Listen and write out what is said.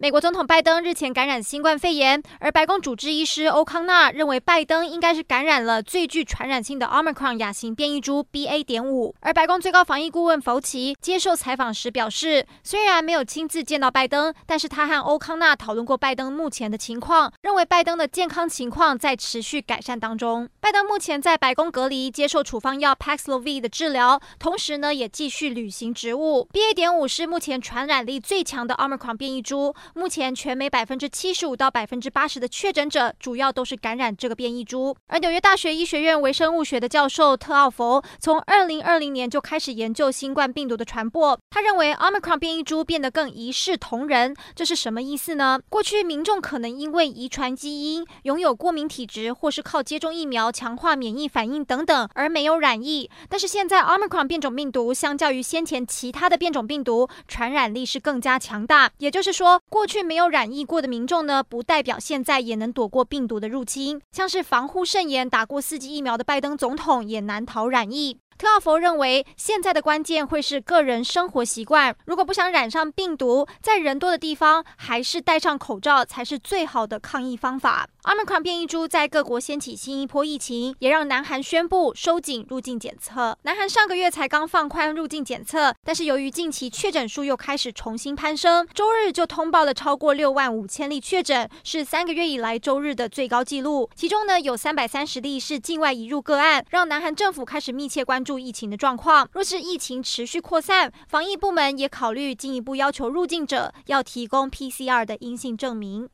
美国总统拜登日前感染新冠肺炎，而白宫主治医师欧康纳认为拜登应该是感染了最具传染性的 Omicron 亚型变异株 BA. 点五。而白宫最高防疫顾问福奇接受采访时表示，虽然没有亲自见到拜登，但是他和欧康纳讨论过拜登目前的情况，认为拜登的健康情况在持续改善当中。拜登目前在白宫隔离，接受处方药 Paxlovid 的治疗，同时呢也继续履行职务。BA. 点五是目前传染力最强的 Omicron 变异株。目前，全美百分之七十五到百分之八十的确诊者，主要都是感染这个变异株。而纽约大学医学院微生物学的教授特奥弗，从二零二零年就开始研究新冠病毒的传播。他认为，Omicron 变异株变得更一视同仁，这是什么意思呢？过去民众可能因为遗传基因、拥有过敏体质，或是靠接种疫苗强化免疫反应等等，而没有染疫。但是现在，Omicron 变种病毒相较于先前其他的变种病毒，传染力是更加强大。也就是说，过去没有染疫过的民众呢，不代表现在也能躲过病毒的入侵。像是防护甚严、打过四剂疫苗的拜登总统，也难逃染疫。特奥佛认为，现在的关键会是个人生活习惯。如果不想染上病毒，在人多的地方，还是戴上口罩才是最好的抗疫方法。Omicron 变异株在各国掀起新一波疫情，也让南韩宣布收紧入境检测。南韩上个月才刚放宽入境检测，但是由于近期确诊数又开始重新攀升，周日就通报了超过六万五千例确诊，是三个月以来周日的最高纪录。其中呢，有三百三十例是境外移入个案，让南韩政府开始密切关注。注疫情的状况，若是疫情持续扩散，防疫部门也考虑进一步要求入境者要提供 PCR 的阴性证明。